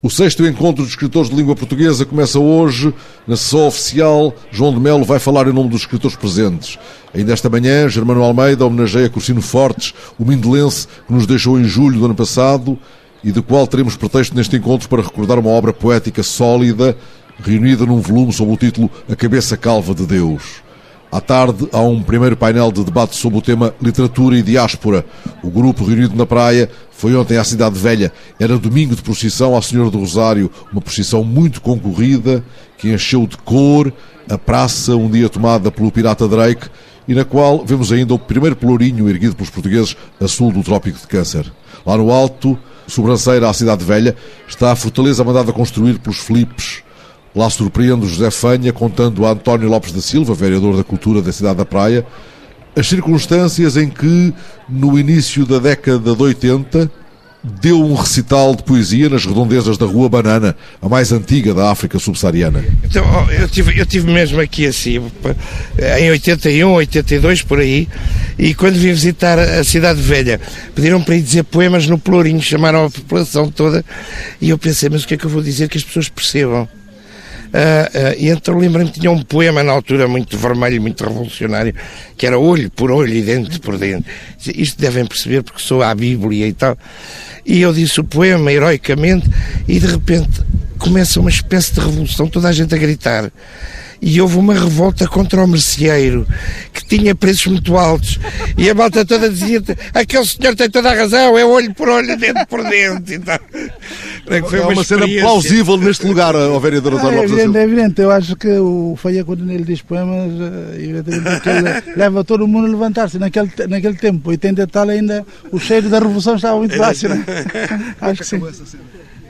O sexto encontro de escritores de língua portuguesa começa hoje. Na sessão oficial, João de Melo vai falar em nome dos escritores presentes. Ainda esta manhã, Germano Almeida homenageia Cursino Fortes, o mindelense que nos deixou em julho do ano passado e do qual teremos pretexto neste encontro para recordar uma obra poética sólida, reunida num volume sob o título A Cabeça Calva de Deus. À tarde, há um primeiro painel de debate sobre o tema Literatura e Diáspora. O grupo reunido na praia foi ontem à Cidade Velha. Era domingo de procissão à Senhora do Rosário, uma procissão muito concorrida que encheu de cor a praça um dia tomada pelo pirata Drake e na qual vemos ainda o primeiro pelourinho erguido pelos portugueses a sul do Trópico de Câncer. Lá no alto, sobranceira à Cidade Velha, está a fortaleza mandada construir pelos Filipes Lá surpreende José Fanha contando a António Lopes da Silva, vereador da Cultura da cidade da Praia, as circunstâncias em que, no início da década de 80, deu um recital de poesia nas redondezas da Rua Banana, a mais antiga da África subsaariana. Então, eu tive, eu tive mesmo aqui assim, em 81, 82, por aí, e quando vim visitar a Cidade Velha, pediram para ir dizer poemas no Pelourinho, chamaram a população toda, e eu pensei, mas o que é que eu vou dizer que as pessoas percebam? Uh, uh, então lembro-me tinha um poema na altura muito vermelho, muito revolucionário, que era olho por olho e dente por dente. Isto devem perceber porque sou à Bíblia e tal. E eu disse o poema heroicamente e de repente começa uma espécie de revolução, toda a gente a gritar e houve uma revolta contra o merceeiro que tinha preços muito altos e a malta toda dizia aquele senhor tem toda a razão, é olho por olho, dente por dente e tal. Foi é uma, uma cena plausível neste lugar, ao vereador António ah, é evidente, é evidente, eu acho que o Faia quando ele diz poemas, eh, leva todo o mundo a levantar-se. Naquele, naquele tempo, 80 e tal ainda o cheiro da revolução estava muito baixo, né? acho que sim.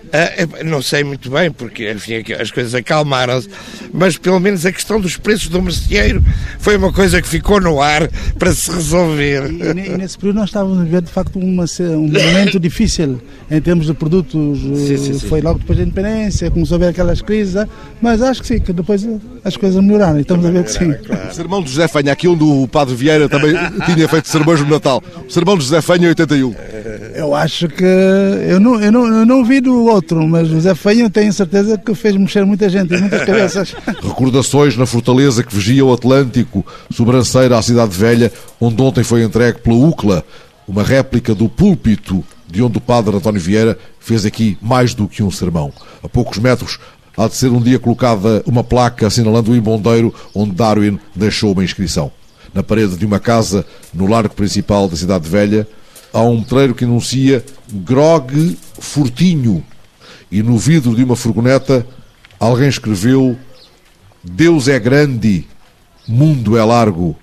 Uh, não sei muito bem, porque enfim, as coisas acalmaram-se, mas pelo menos a questão dos preços do merceeiro foi uma coisa que ficou no ar para se resolver. E, e nesse período nós estávamos a ver de facto uma, um momento difícil em termos de produtos. Sim, sim, sim. Foi logo depois da independência, começou a haver aquelas crises, mas acho que sim, que depois as coisas melhoraram e estamos a ver que sim. Claro. O sermão de José Fanha, aqui onde o Padre Vieira também tinha feito sermões no Natal. O sermão de José Fanha 81. Eu acho que. Eu não, eu não, eu não vi do outro, mas José Feio tenho certeza que fez mexer muita gente e muitas cabeças. Recordações na fortaleza que vigia o Atlântico, sobranceira à Cidade Velha, onde ontem foi entregue pela UCLA uma réplica do púlpito de onde o padre António Vieira fez aqui mais do que um sermão. A poucos metros há de ser um dia colocada uma placa assinalando o imbondeiro onde Darwin deixou uma inscrição. Na parede de uma casa no largo principal da Cidade Velha, há um letreiro que anuncia Grog Fortinho. E no vidro de uma furgoneta alguém escreveu Deus é grande, mundo é largo.